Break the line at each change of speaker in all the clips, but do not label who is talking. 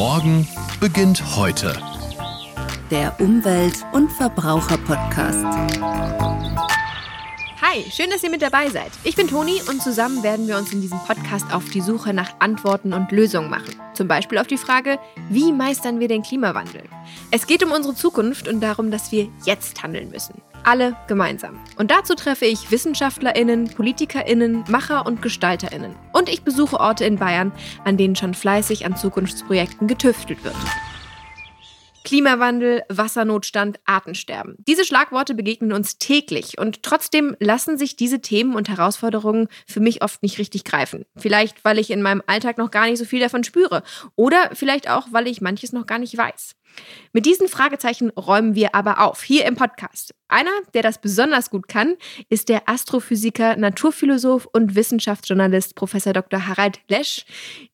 Morgen beginnt heute.
Der Umwelt- und Verbraucher-Podcast.
Hi, schön, dass ihr mit dabei seid. Ich bin Toni und zusammen werden wir uns in diesem Podcast auf die Suche nach Antworten und Lösungen machen. Zum Beispiel auf die Frage, wie meistern wir den Klimawandel? Es geht um unsere Zukunft und darum, dass wir jetzt handeln müssen. Alle gemeinsam. Und dazu treffe ich WissenschaftlerInnen, PolitikerInnen, Macher und GestalterInnen. Und ich besuche Orte in Bayern, an denen schon fleißig an Zukunftsprojekten getüftelt wird. Klimawandel, Wassernotstand, Artensterben. Diese Schlagworte begegnen uns täglich und trotzdem lassen sich diese Themen und Herausforderungen für mich oft nicht richtig greifen. Vielleicht, weil ich in meinem Alltag noch gar nicht so viel davon spüre oder vielleicht auch, weil ich manches noch gar nicht weiß. Mit diesen Fragezeichen räumen wir aber auf, hier im Podcast. Einer, der das besonders gut kann, ist der Astrophysiker, Naturphilosoph und Wissenschaftsjournalist Prof. Dr. Harald Lesch.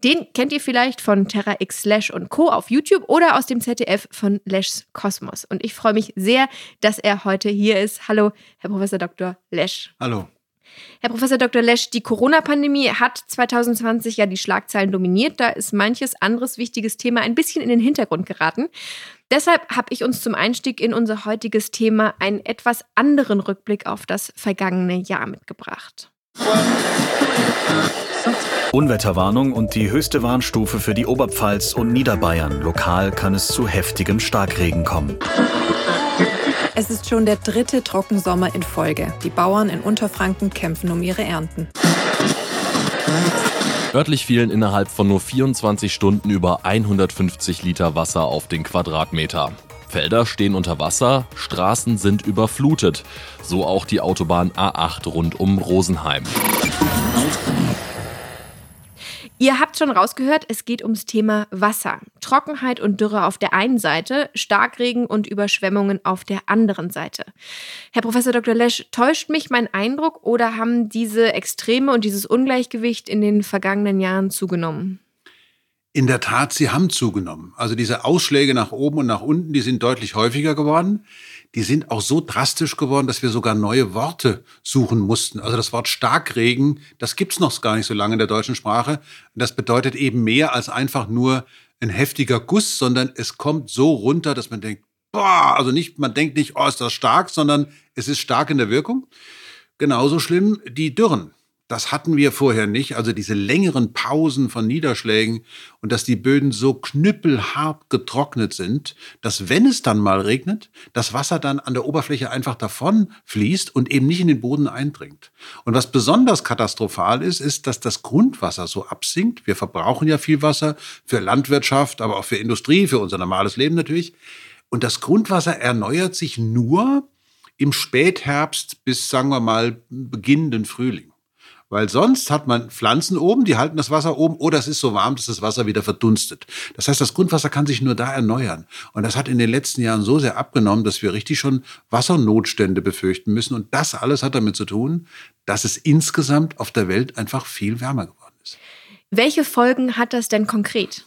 Den kennt ihr vielleicht von Terra X Lesch und Co. auf YouTube oder aus dem ZDF von Leschs Kosmos. Und ich freue mich sehr, dass er heute hier ist. Hallo, Herr Prof. Dr. Lesch.
Hallo.
Herr Professor Dr. Lesch, die Corona-Pandemie hat 2020 ja die Schlagzeilen dominiert. Da ist manches anderes wichtiges Thema ein bisschen in den Hintergrund geraten. Deshalb habe ich uns zum Einstieg in unser heutiges Thema einen etwas anderen Rückblick auf das vergangene Jahr mitgebracht.
Unwetterwarnung und die höchste Warnstufe für die Oberpfalz und Niederbayern. Lokal kann es zu heftigem Starkregen kommen.
Es ist schon der dritte Trockensommer in Folge. Die Bauern in Unterfranken kämpfen um ihre Ernten.
Örtlich fielen innerhalb von nur 24 Stunden über 150 Liter Wasser auf den Quadratmeter. Felder stehen unter Wasser, Straßen sind überflutet. So auch die Autobahn A8 rund um Rosenheim.
Ihr habt schon rausgehört, es geht ums Thema Wasser. Trockenheit und Dürre auf der einen Seite, Starkregen und Überschwemmungen auf der anderen Seite. Herr Professor Dr. Lesch, täuscht mich mein Eindruck oder haben diese Extreme und dieses Ungleichgewicht in den vergangenen Jahren zugenommen?
In der Tat, sie haben zugenommen. Also diese Ausschläge nach oben und nach unten, die sind deutlich häufiger geworden die sind auch so drastisch geworden, dass wir sogar neue Worte suchen mussten. Also das Wort Starkregen, das gibt's noch gar nicht so lange in der deutschen Sprache. das bedeutet eben mehr als einfach nur ein heftiger Guss, sondern es kommt so runter, dass man denkt, boah, also nicht, man denkt nicht, oh, ist das stark, sondern es ist stark in der Wirkung. Genauso schlimm die Dürren. Das hatten wir vorher nicht, also diese längeren Pausen von Niederschlägen und dass die Böden so knüppelhart getrocknet sind, dass wenn es dann mal regnet, das Wasser dann an der Oberfläche einfach davon fließt und eben nicht in den Boden eindringt. Und was besonders katastrophal ist, ist, dass das Grundwasser so absinkt. Wir verbrauchen ja viel Wasser für Landwirtschaft, aber auch für Industrie, für unser normales Leben natürlich. Und das Grundwasser erneuert sich nur im Spätherbst bis, sagen wir mal, beginnenden Frühling. Weil sonst hat man Pflanzen oben, die halten das Wasser oben, oder es ist so warm, dass das Wasser wieder verdunstet. Das heißt, das Grundwasser kann sich nur da erneuern. Und das hat in den letzten Jahren so sehr abgenommen, dass wir richtig schon Wassernotstände befürchten müssen. Und das alles hat damit zu tun, dass es insgesamt auf der Welt einfach viel wärmer geworden ist.
Welche Folgen hat das denn konkret?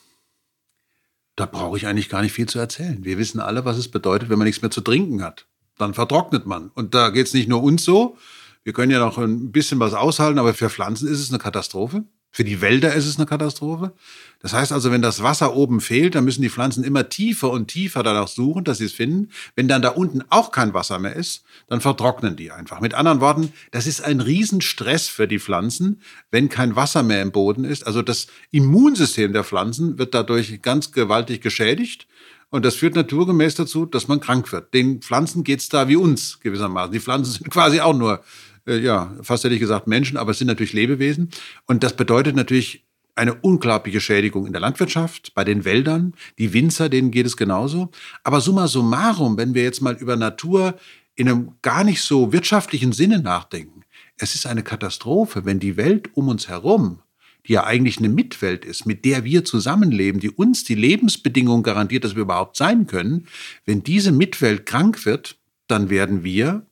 Da brauche ich eigentlich gar nicht viel zu erzählen. Wir wissen alle, was es bedeutet, wenn man nichts mehr zu trinken hat. Dann vertrocknet man. Und da geht es nicht nur uns so, wir können ja noch ein bisschen was aushalten, aber für Pflanzen ist es eine Katastrophe. Für die Wälder ist es eine Katastrophe. Das heißt also, wenn das Wasser oben fehlt, dann müssen die Pflanzen immer tiefer und tiefer danach suchen, dass sie es finden. Wenn dann da unten auch kein Wasser mehr ist, dann vertrocknen die einfach. Mit anderen Worten, das ist ein Riesenstress für die Pflanzen, wenn kein Wasser mehr im Boden ist. Also das Immunsystem der Pflanzen wird dadurch ganz gewaltig geschädigt. Und das führt naturgemäß dazu, dass man krank wird. Den Pflanzen geht's da wie uns gewissermaßen. Die Pflanzen sind quasi auch nur ja, fast hätte ich gesagt Menschen, aber es sind natürlich Lebewesen. Und das bedeutet natürlich eine unglaubliche Schädigung in der Landwirtschaft, bei den Wäldern. Die Winzer, denen geht es genauso. Aber summa summarum, wenn wir jetzt mal über Natur in einem gar nicht so wirtschaftlichen Sinne nachdenken, es ist eine Katastrophe, wenn die Welt um uns herum, die ja eigentlich eine Mitwelt ist, mit der wir zusammenleben, die uns die Lebensbedingungen garantiert, dass wir überhaupt sein können, wenn diese Mitwelt krank wird, dann werden wir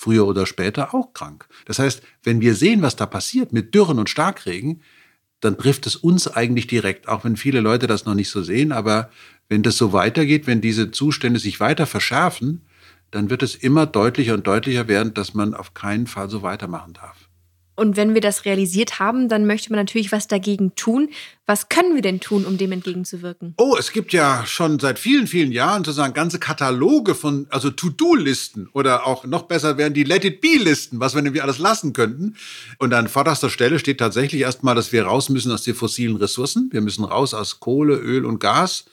früher oder später auch krank. Das heißt, wenn wir sehen, was da passiert mit Dürren und Starkregen, dann trifft es uns eigentlich direkt, auch wenn viele Leute das noch nicht so sehen. Aber wenn das so weitergeht, wenn diese Zustände sich weiter verschärfen, dann wird es immer deutlicher und deutlicher werden, dass man auf keinen Fall so weitermachen darf.
Und wenn wir das realisiert haben, dann möchte man natürlich was dagegen tun. Was können wir denn tun, um dem entgegenzuwirken?
Oh, es gibt ja schon seit vielen, vielen Jahren sozusagen ganze Kataloge von, also To-Do-Listen oder auch noch besser wären die Let-it-be-Listen, was wir nämlich alles lassen könnten. Und an vorderster Stelle steht tatsächlich erstmal, dass wir raus müssen aus den fossilen Ressourcen. Wir müssen raus aus Kohle, Öl und Gas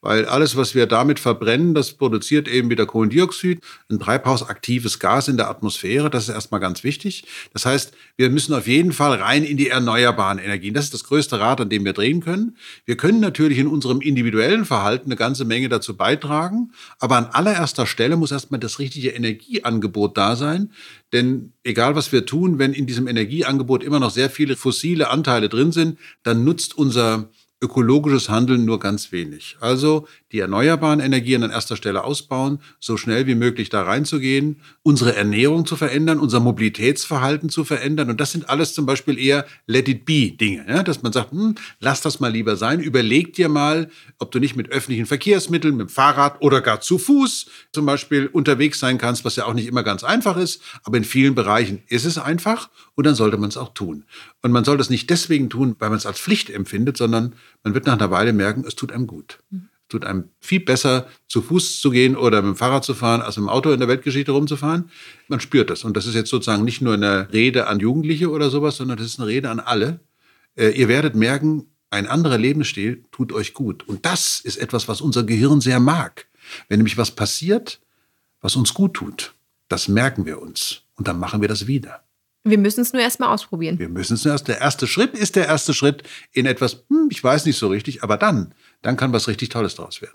weil alles, was wir damit verbrennen, das produziert eben wieder Kohlendioxid, ein treibhausaktives Gas in der Atmosphäre. Das ist erstmal ganz wichtig. Das heißt, wir müssen auf jeden Fall rein in die erneuerbaren Energien. Das ist das größte Rad, an dem wir drehen können. Wir können natürlich in unserem individuellen Verhalten eine ganze Menge dazu beitragen, aber an allererster Stelle muss erstmal das richtige Energieangebot da sein. Denn egal was wir tun, wenn in diesem Energieangebot immer noch sehr viele fossile Anteile drin sind, dann nutzt unser ökologisches Handeln nur ganz wenig. Also die erneuerbaren Energien an erster Stelle ausbauen, so schnell wie möglich da reinzugehen, unsere Ernährung zu verändern, unser Mobilitätsverhalten zu verändern. Und das sind alles zum Beispiel eher Let-it-be-Dinge, ja? dass man sagt, hm, lass das mal lieber sein, überleg dir mal, ob du nicht mit öffentlichen Verkehrsmitteln, mit dem Fahrrad oder gar zu Fuß zum Beispiel unterwegs sein kannst, was ja auch nicht immer ganz einfach ist, aber in vielen Bereichen ist es einfach und dann sollte man es auch tun. Und man soll das nicht deswegen tun, weil man es als Pflicht empfindet, sondern man wird nach einer Weile merken, es tut einem gut. Es tut einem viel besser, zu Fuß zu gehen oder mit dem Fahrrad zu fahren, als mit dem Auto in der Weltgeschichte rumzufahren. Man spürt das. Und das ist jetzt sozusagen nicht nur eine Rede an Jugendliche oder sowas, sondern das ist eine Rede an alle. Äh, ihr werdet merken, ein anderer Lebensstil tut euch gut. Und das ist etwas, was unser Gehirn sehr mag. Wenn nämlich was passiert, was uns gut tut, das merken wir uns. Und dann machen wir das wieder.
Wir müssen es nur erstmal ausprobieren.
Wir müssen es nur erst. Der erste Schritt ist der erste Schritt in etwas, hm, ich weiß nicht so richtig, aber dann, dann kann was richtig Tolles draus werden.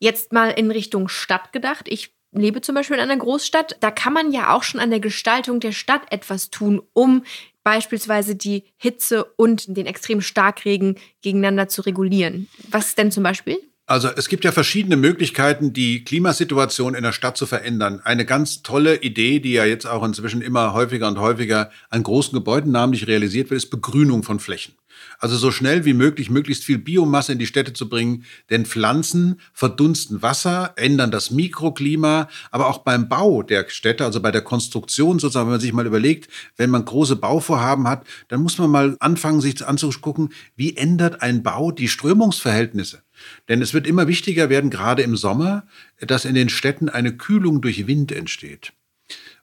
Jetzt mal in Richtung Stadt gedacht. Ich lebe zum Beispiel in einer Großstadt. Da kann man ja auch schon an der Gestaltung der Stadt etwas tun, um beispielsweise die Hitze und den extremen Starkregen gegeneinander zu regulieren. Was denn zum Beispiel?
Also es gibt ja verschiedene Möglichkeiten, die Klimasituation in der Stadt zu verändern. Eine ganz tolle Idee, die ja jetzt auch inzwischen immer häufiger und häufiger an großen Gebäuden namentlich realisiert wird, ist Begrünung von Flächen. Also so schnell wie möglich möglichst viel Biomasse in die Städte zu bringen, denn Pflanzen verdunsten Wasser, ändern das Mikroklima, aber auch beim Bau der Städte, also bei der Konstruktion sozusagen, wenn man sich mal überlegt, wenn man große Bauvorhaben hat, dann muss man mal anfangen, sich anzugucken, wie ändert ein Bau die Strömungsverhältnisse. Denn es wird immer wichtiger werden, gerade im Sommer, dass in den Städten eine Kühlung durch Wind entsteht.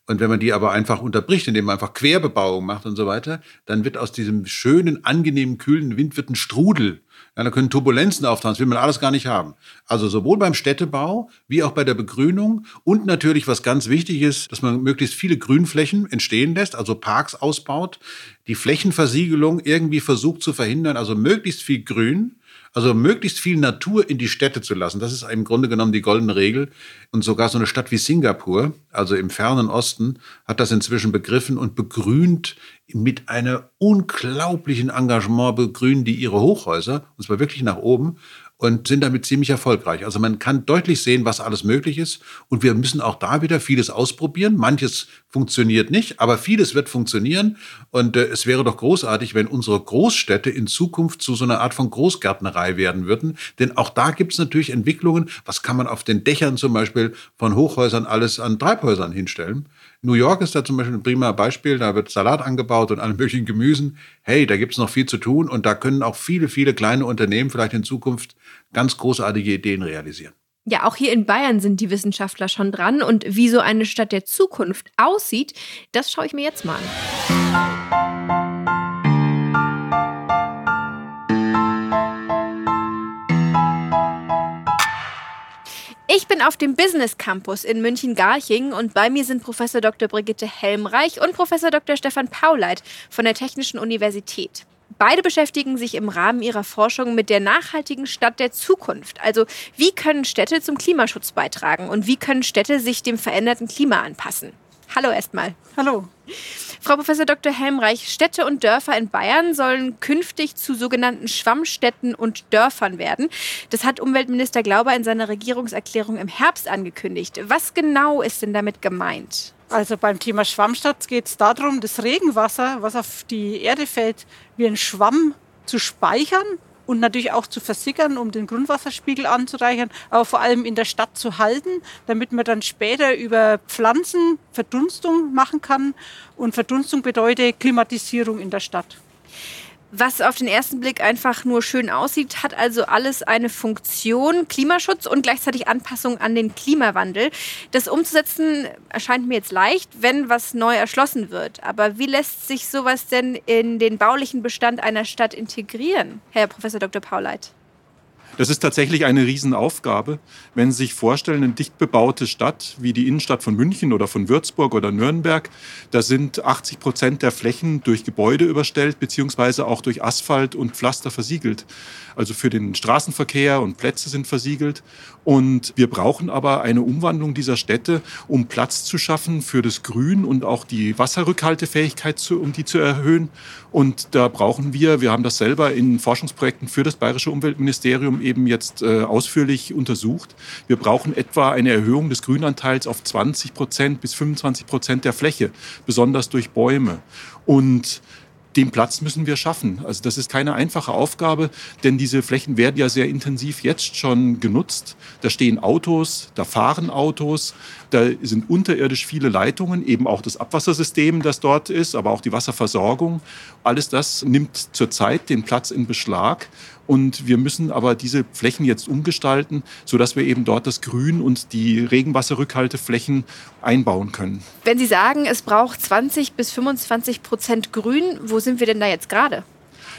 Und wenn man die aber einfach unterbricht, indem man einfach Querbebauung macht und so weiter, dann wird aus diesem schönen, angenehmen, kühlen Wind wird ein Strudel. Ja, da können Turbulenzen auftauchen, das will man alles gar nicht haben. Also sowohl beim Städtebau wie auch bei der Begrünung und natürlich, was ganz wichtig ist, dass man möglichst viele Grünflächen entstehen lässt, also Parks ausbaut, die Flächenversiegelung irgendwie versucht zu verhindern, also möglichst viel Grün also möglichst viel Natur in die Städte zu lassen, das ist im Grunde genommen die goldene Regel. Und sogar so eine Stadt wie Singapur, also im fernen Osten, hat das inzwischen begriffen und begrünt mit einem unglaublichen Engagement begrünen die ihre Hochhäuser, und zwar wirklich nach oben und sind damit ziemlich erfolgreich. Also man kann deutlich sehen, was alles möglich ist. Und wir müssen auch da wieder vieles ausprobieren. Manches funktioniert nicht, aber vieles wird funktionieren. Und äh, es wäre doch großartig, wenn unsere Großstädte in Zukunft zu so einer Art von Großgärtnerei werden würden. Denn auch da gibt es natürlich Entwicklungen. Was kann man auf den Dächern zum Beispiel von Hochhäusern alles an Treibhäusern hinstellen? New York ist da zum Beispiel ein prima Beispiel. Da wird Salat angebaut und alle möglichen Gemüsen. Hey, da gibt es noch viel zu tun und da können auch viele, viele kleine Unternehmen vielleicht in Zukunft ganz großartige Ideen realisieren.
Ja, auch hier in Bayern sind die Wissenschaftler schon dran. Und wie so eine Stadt der Zukunft aussieht, das schaue ich mir jetzt mal an. Ich bin auf dem Business Campus in München-Garching und bei mir sind Professor Dr. Brigitte Helmreich und Professor Dr. Stefan Pauleit von der Technischen Universität. Beide beschäftigen sich im Rahmen ihrer Forschung mit der nachhaltigen Stadt der Zukunft. Also wie können Städte zum Klimaschutz beitragen und wie können Städte sich dem veränderten Klima anpassen? Hallo erstmal.
Hallo.
Frau Professor Dr. Helmreich, Städte und Dörfer in Bayern sollen künftig zu sogenannten Schwammstädten und Dörfern werden. Das hat Umweltminister Glauber in seiner Regierungserklärung im Herbst angekündigt. Was genau ist denn damit gemeint?
Also beim Thema Schwammstadt geht es darum, das Regenwasser, was auf die Erde fällt, wie ein Schwamm zu speichern und natürlich auch zu versickern, um den Grundwasserspiegel anzureichern, aber vor allem in der Stadt zu halten, damit man dann später über Pflanzen Verdunstung machen kann. Und Verdunstung bedeutet Klimatisierung in der Stadt.
Was auf den ersten Blick einfach nur schön aussieht, hat also alles eine Funktion, Klimaschutz und gleichzeitig Anpassung an den Klimawandel. Das umzusetzen erscheint mir jetzt leicht, wenn was neu erschlossen wird. Aber wie lässt sich sowas denn in den baulichen Bestand einer Stadt integrieren, Herr Professor Dr. Pauleit?
Das ist tatsächlich eine Riesenaufgabe. Wenn Sie sich vorstellen, eine dicht bebaute Stadt wie die Innenstadt von München oder von Würzburg oder Nürnberg, da sind 80 Prozent der Flächen durch Gebäude überstellt, beziehungsweise auch durch Asphalt und Pflaster versiegelt. Also für den Straßenverkehr und Plätze sind versiegelt. Und wir brauchen aber eine Umwandlung dieser Städte, um Platz zu schaffen für das Grün und auch die Wasserrückhaltefähigkeit, zu, um die zu erhöhen. Und da brauchen wir, wir haben das selber in Forschungsprojekten für das Bayerische Umweltministerium eben jetzt äh, ausführlich untersucht. Wir brauchen etwa eine Erhöhung des Grünanteils auf 20 Prozent bis 25 Prozent der Fläche, besonders durch Bäume. Und den Platz müssen wir schaffen. Also das ist keine einfache Aufgabe, denn diese Flächen werden ja sehr intensiv jetzt schon genutzt. Da stehen Autos, da fahren Autos, da sind unterirdisch viele Leitungen, eben auch das Abwassersystem, das dort ist, aber auch die Wasserversorgung. Alles das nimmt zurzeit den Platz in Beschlag. Und wir müssen aber diese Flächen jetzt umgestalten, sodass wir eben dort das Grün und die Regenwasserrückhalteflächen einbauen können.
Wenn Sie sagen, es braucht 20 bis 25 Prozent Grün, wo sind wir denn da jetzt gerade?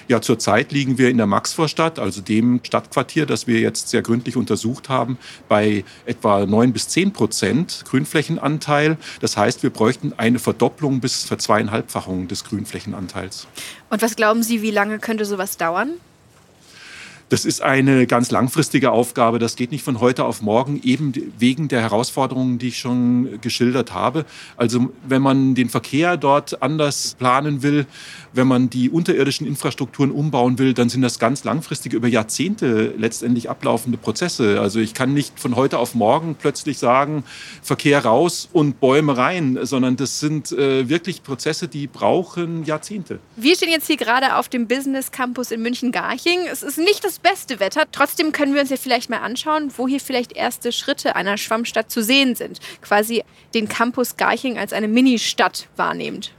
Ja, zurzeit liegen wir in der Maxvorstadt, also dem Stadtquartier, das wir jetzt sehr gründlich untersucht haben, bei etwa 9 bis 10 Prozent Grünflächenanteil. Das heißt, wir bräuchten eine Verdopplung bis Verzweieinhalbfachung des Grünflächenanteils.
Und was glauben Sie, wie lange könnte sowas dauern?
Das ist eine ganz langfristige Aufgabe. Das geht nicht von heute auf morgen, eben wegen der Herausforderungen, die ich schon geschildert habe. Also wenn man den Verkehr dort anders planen will, wenn man die unterirdischen Infrastrukturen umbauen will, dann sind das ganz langfristige, über Jahrzehnte letztendlich ablaufende Prozesse. Also ich kann nicht von heute auf morgen plötzlich sagen, Verkehr raus und Bäume rein, sondern das sind äh, wirklich Prozesse, die brauchen Jahrzehnte.
Wir stehen jetzt hier gerade auf dem Business Campus in München-Garching. Es ist nicht das beste Wetter. Trotzdem können wir uns ja vielleicht mal anschauen, wo hier vielleicht erste Schritte einer Schwammstadt zu sehen sind. Quasi den Campus Garching als eine Ministadt wahrnehmend.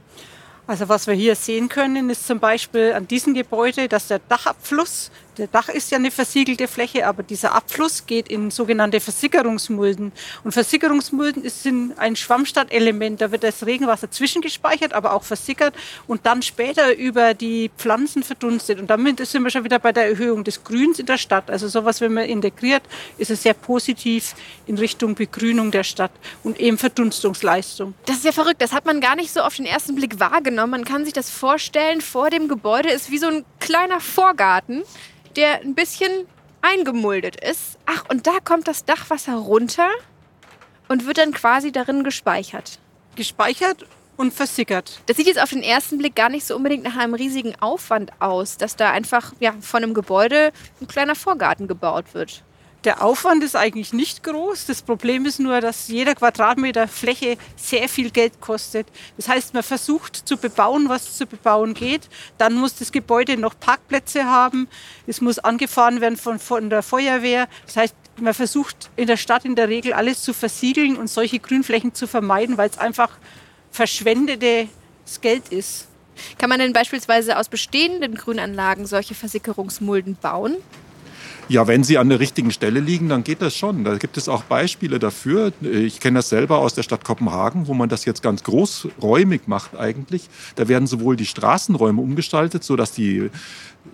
Also was wir hier sehen können, ist zum Beispiel an diesem Gebäude, dass der Dachabfluss der Dach ist ja eine versiegelte Fläche, aber dieser Abfluss geht in sogenannte Versickerungsmulden. Und Versickerungsmulden sind ein Schwammstadtelement. Da wird das Regenwasser zwischengespeichert, aber auch versickert und dann später über die Pflanzen verdunstet. Und damit sind wir schon wieder bei der Erhöhung des Grüns in der Stadt. Also sowas, wenn man integriert, ist es sehr positiv in Richtung Begrünung der Stadt und eben Verdunstungsleistung.
Das ist ja verrückt. Das hat man gar nicht so auf den ersten Blick wahrgenommen. Man kann sich das vorstellen, vor dem Gebäude ist wie so ein kleiner Vorgarten der ein bisschen eingemuldet ist. Ach, und da kommt das Dachwasser runter und wird dann quasi darin gespeichert.
Gespeichert und versickert.
Das sieht jetzt auf den ersten Blick gar nicht so unbedingt nach einem riesigen Aufwand aus, dass da einfach ja, von einem Gebäude ein kleiner Vorgarten gebaut wird.
Der Aufwand ist eigentlich nicht groß. Das Problem ist nur, dass jeder Quadratmeter Fläche sehr viel Geld kostet. Das heißt, man versucht zu bebauen, was zu bebauen geht. Dann muss das Gebäude noch Parkplätze haben. Es muss angefahren werden von, von der Feuerwehr. Das heißt, man versucht in der Stadt in der Regel alles zu versiegeln und solche Grünflächen zu vermeiden, weil es einfach verschwendetes Geld ist.
Kann man denn beispielsweise aus bestehenden Grünanlagen solche Versickerungsmulden bauen?
Ja, wenn sie an der richtigen Stelle liegen, dann geht das schon. Da gibt es auch Beispiele dafür. Ich kenne das selber aus der Stadt Kopenhagen, wo man das jetzt ganz großräumig macht eigentlich. Da werden sowohl die Straßenräume umgestaltet, sodass die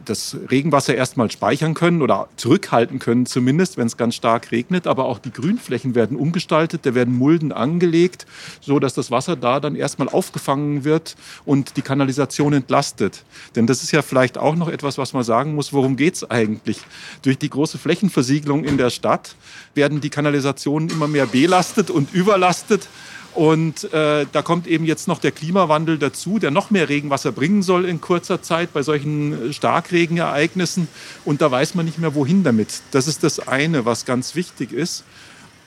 das Regenwasser erstmal speichern können oder zurückhalten können zumindest, wenn es ganz stark regnet. Aber auch die Grünflächen werden umgestaltet, da werden Mulden angelegt, so dass das Wasser da dann erstmal aufgefangen wird und die Kanalisation entlastet. Denn das ist ja vielleicht auch noch etwas, was man sagen muss, worum geht es eigentlich? Durch die große Flächenversiegelung in der Stadt werden die Kanalisationen immer mehr belastet und überlastet. Und äh, da kommt eben jetzt noch der Klimawandel dazu, der noch mehr Regenwasser bringen soll in kurzer Zeit bei solchen äh, Starkregenereignissen. Und da weiß man nicht mehr, wohin damit. Das ist das eine, was ganz wichtig ist.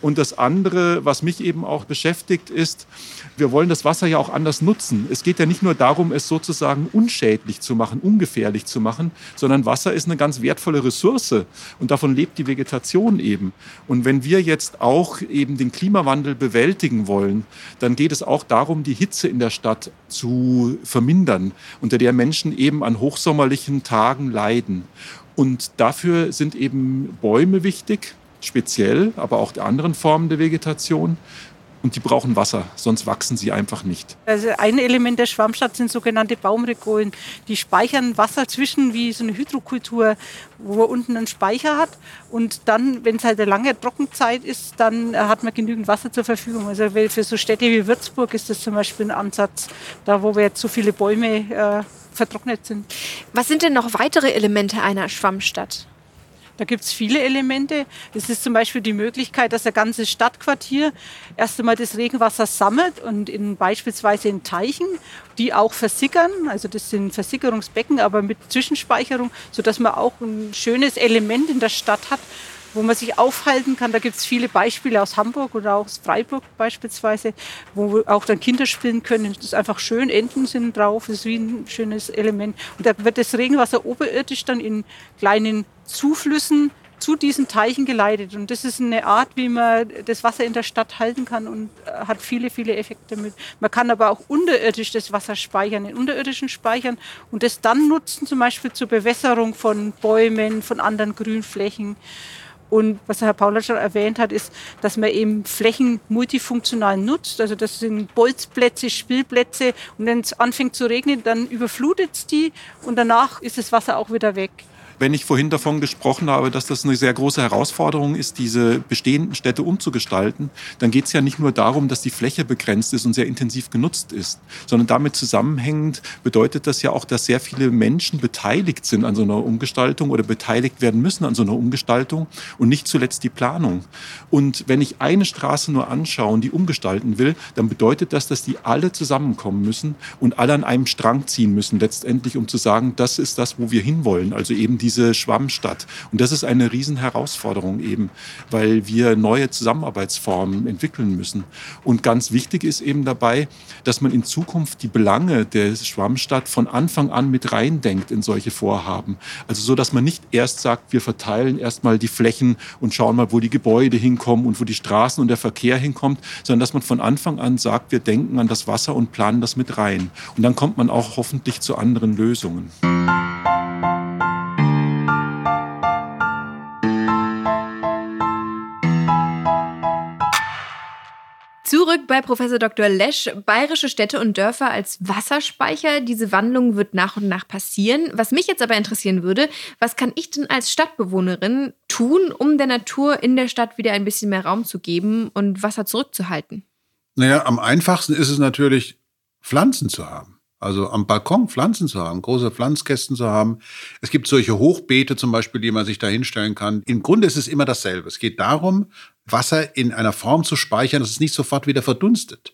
Und das andere, was mich eben auch beschäftigt, ist, wir wollen das Wasser ja auch anders nutzen. Es geht ja nicht nur darum, es sozusagen unschädlich zu machen, ungefährlich zu machen, sondern Wasser ist eine ganz wertvolle Ressource und davon lebt die Vegetation eben. Und wenn wir jetzt auch eben den Klimawandel bewältigen wollen, dann geht es auch darum, die Hitze in der Stadt zu vermindern, unter der Menschen eben an hochsommerlichen Tagen leiden. Und dafür sind eben Bäume wichtig, speziell, aber auch die anderen Formen der Vegetation. Und die brauchen Wasser, sonst wachsen sie einfach nicht.
Also ein Element der Schwammstadt sind sogenannte Baumregolen. Die speichern Wasser zwischen wie so eine Hydrokultur, wo man unten einen Speicher hat. Und dann, wenn es halt eine lange Trockenzeit ist, dann hat man genügend Wasser zur Verfügung. Also für so Städte wie Würzburg ist das zum Beispiel ein Ansatz, da wo wir jetzt so viele Bäume äh, vertrocknet sind.
Was sind denn noch weitere Elemente einer Schwammstadt?
Da gibt es viele Elemente. Es ist zum Beispiel die Möglichkeit, dass ein ganzes Stadtquartier erst einmal das Regenwasser sammelt und in beispielsweise in Teichen, die auch versickern. Also das sind Versickerungsbecken, aber mit Zwischenspeicherung, sodass man auch ein schönes Element in der Stadt hat, wo man sich aufhalten kann. Da gibt es viele Beispiele aus Hamburg oder auch aus Freiburg beispielsweise, wo auch dann Kinder spielen können. Das ist einfach schön, Enten sind drauf, das ist wie ein schönes Element. Und da wird das Regenwasser oberirdisch dann in kleinen Zuflüssen zu diesen Teichen geleitet. Und das ist eine Art, wie man das Wasser in der Stadt halten kann und äh, hat viele, viele Effekte mit. Man kann aber auch unterirdisch das Wasser speichern, in unterirdischen Speichern und das dann nutzen, zum Beispiel zur Bewässerung von Bäumen, von anderen Grünflächen. Und was Herr Paula schon erwähnt hat, ist, dass man eben Flächen multifunktional nutzt. Also das sind Bolzplätze, Spielplätze. Und wenn es anfängt zu regnen, dann überflutet es die und danach ist das Wasser auch wieder weg.
Wenn ich vorhin davon gesprochen habe, dass das eine sehr große Herausforderung ist, diese bestehenden Städte umzugestalten, dann geht es ja nicht nur darum, dass die Fläche begrenzt ist und sehr intensiv genutzt ist, sondern damit zusammenhängend bedeutet das ja auch, dass sehr viele Menschen beteiligt sind an so einer Umgestaltung oder beteiligt werden müssen an so einer Umgestaltung und nicht zuletzt die Planung. Und wenn ich eine Straße nur anschaue und die umgestalten will, dann bedeutet das, dass die alle zusammenkommen müssen und alle an einem Strang ziehen müssen, letztendlich, um zu sagen, das ist das, wo wir hinwollen. Also eben die diese Schwammstadt. Und das ist eine Riesenherausforderung eben, weil wir neue Zusammenarbeitsformen entwickeln müssen. Und ganz wichtig ist eben dabei, dass man in Zukunft die Belange der Schwammstadt von Anfang an mit reindenkt in solche Vorhaben. Also so, dass man nicht erst sagt, wir verteilen erstmal die Flächen und schauen mal, wo die Gebäude hinkommen und wo die Straßen und der Verkehr hinkommt, sondern dass man von Anfang an sagt, wir denken an das Wasser und planen das mit rein. Und dann kommt man auch hoffentlich zu anderen Lösungen.
Zurück bei Professor Dr. Lesch. Bayerische Städte und Dörfer als Wasserspeicher. Diese Wandlung wird nach und nach passieren. Was mich jetzt aber interessieren würde, was kann ich denn als Stadtbewohnerin tun, um der Natur in der Stadt wieder ein bisschen mehr Raum zu geben und Wasser zurückzuhalten?
Naja, am einfachsten ist es natürlich, Pflanzen zu haben. Also am Balkon Pflanzen zu haben, große Pflanzkästen zu haben. Es gibt solche Hochbeete zum Beispiel, die man sich da hinstellen kann. Im Grunde ist es immer dasselbe. Es geht darum, Wasser in einer Form zu speichern, dass es nicht sofort wieder verdunstet.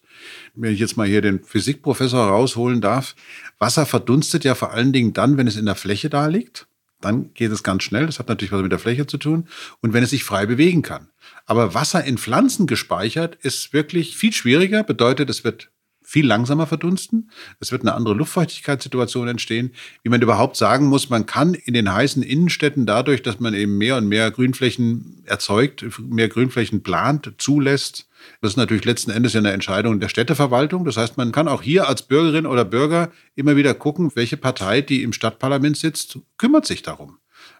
Wenn ich jetzt mal hier den Physikprofessor rausholen darf. Wasser verdunstet ja vor allen Dingen dann, wenn es in der Fläche da liegt. Dann geht es ganz schnell. Das hat natürlich was mit der Fläche zu tun. Und wenn es sich frei bewegen kann. Aber Wasser in Pflanzen gespeichert ist wirklich viel schwieriger. Bedeutet, es wird viel langsamer verdunsten. Es wird eine andere Luftfeuchtigkeitssituation entstehen. Wie man überhaupt sagen muss, man kann in den heißen Innenstädten dadurch, dass man eben mehr und mehr Grünflächen erzeugt, mehr Grünflächen plant, zulässt, das ist natürlich letzten Endes ja eine Entscheidung der Städteverwaltung. Das heißt, man kann auch hier als Bürgerin oder Bürger immer wieder gucken, welche Partei, die im Stadtparlament sitzt, kümmert sich darum.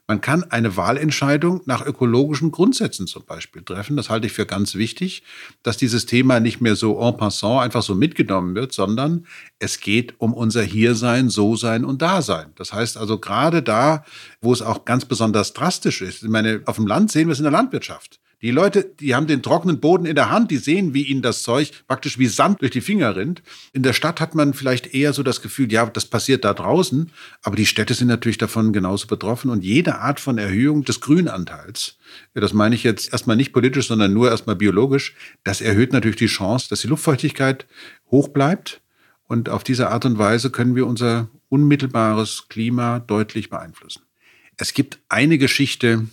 Man kann eine Wahlentscheidung nach ökologischen Grundsätzen zum Beispiel treffen. Das halte ich für ganz wichtig, dass dieses Thema nicht mehr so en passant einfach so mitgenommen wird, sondern es geht um unser Hiersein, So-Sein und Dasein. Das heißt also gerade da, wo es auch ganz besonders drastisch ist. Ich meine, auf dem Land sehen wir es in der Landwirtschaft. Die Leute, die haben den trockenen Boden in der Hand, die sehen, wie ihnen das Zeug praktisch wie Sand durch die Finger rinnt. In der Stadt hat man vielleicht eher so das Gefühl, ja, das passiert da draußen, aber die Städte sind natürlich davon genauso betroffen und jede Art von Erhöhung des Grünanteils, das meine ich jetzt erstmal nicht politisch, sondern nur erstmal biologisch, das erhöht natürlich die Chance, dass die Luftfeuchtigkeit hoch bleibt und auf diese Art und Weise können wir unser unmittelbares Klima deutlich beeinflussen. Es gibt eine Geschichte,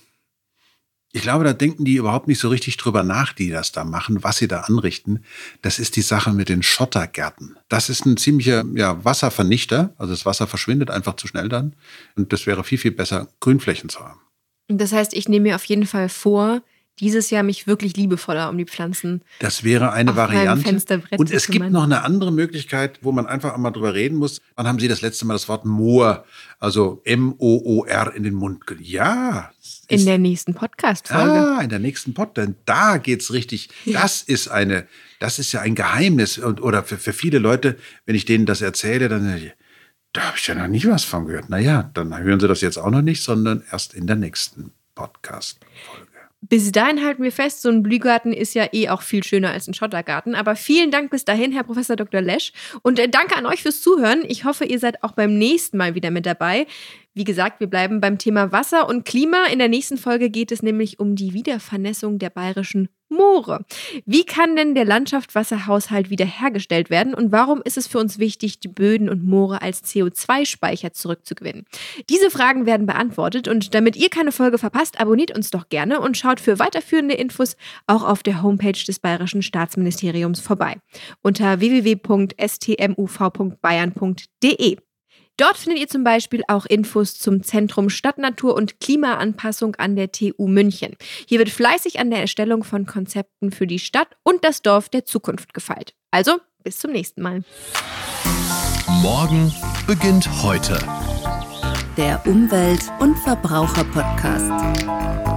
Ich glaube, da denken die überhaupt nicht so richtig drüber nach, die das da machen, was sie da anrichten. Das ist die Sache mit den Schottergärten. Das ist ein ziemlicher ja, Wasservernichter. Also das Wasser verschwindet einfach zu schnell dann. Und das wäre viel, viel besser, Grünflächen zu haben.
Das heißt, ich nehme mir auf jeden Fall vor, dieses Jahr mich wirklich liebevoller um die Pflanzen.
Das wäre eine Variante. Und es gibt noch eine andere Möglichkeit, wo man einfach einmal drüber reden muss. Wann haben Sie das letzte Mal das Wort Moor, also M-O-O-R in den Mund genommen? Ja.
In der nächsten Podcast-Folge.
Ah, in der nächsten Pod, denn da geht's richtig. Das ist eine, das ist ja ein Geheimnis und oder für, für viele Leute, wenn ich denen das erzähle, dann da habe ich ja noch nie was von gehört. Naja, dann hören Sie das jetzt auch noch nicht, sondern erst in der nächsten Podcast-Folge.
Bis dahin halten wir fest, so ein Blühgarten ist ja eh auch viel schöner als ein Schottergarten. Aber vielen Dank bis dahin, Herr Professor Dr. Lesch. Und äh, danke an euch fürs Zuhören. Ich hoffe, ihr seid auch beim nächsten Mal wieder mit dabei. Wie gesagt, wir bleiben beim Thema Wasser und Klima. In der nächsten Folge geht es nämlich um die Wiedervernässung der bayerischen Moore. Wie kann denn der Landschaftswasserhaushalt wiederhergestellt werden und warum ist es für uns wichtig, die Böden und Moore als CO2-Speicher zurückzugewinnen? Diese Fragen werden beantwortet und damit ihr keine Folge verpasst, abonniert uns doch gerne und schaut für weiterführende Infos auch auf der Homepage des Bayerischen Staatsministeriums vorbei unter www.stmuv.bayern.de. Dort findet ihr zum Beispiel auch Infos zum Zentrum Stadtnatur und Klimaanpassung an der TU München. Hier wird fleißig an der Erstellung von Konzepten für die Stadt und das Dorf der Zukunft gefeilt. Also, bis zum nächsten Mal.
Morgen beginnt heute.
Der Umwelt- und Verbraucher-Podcast.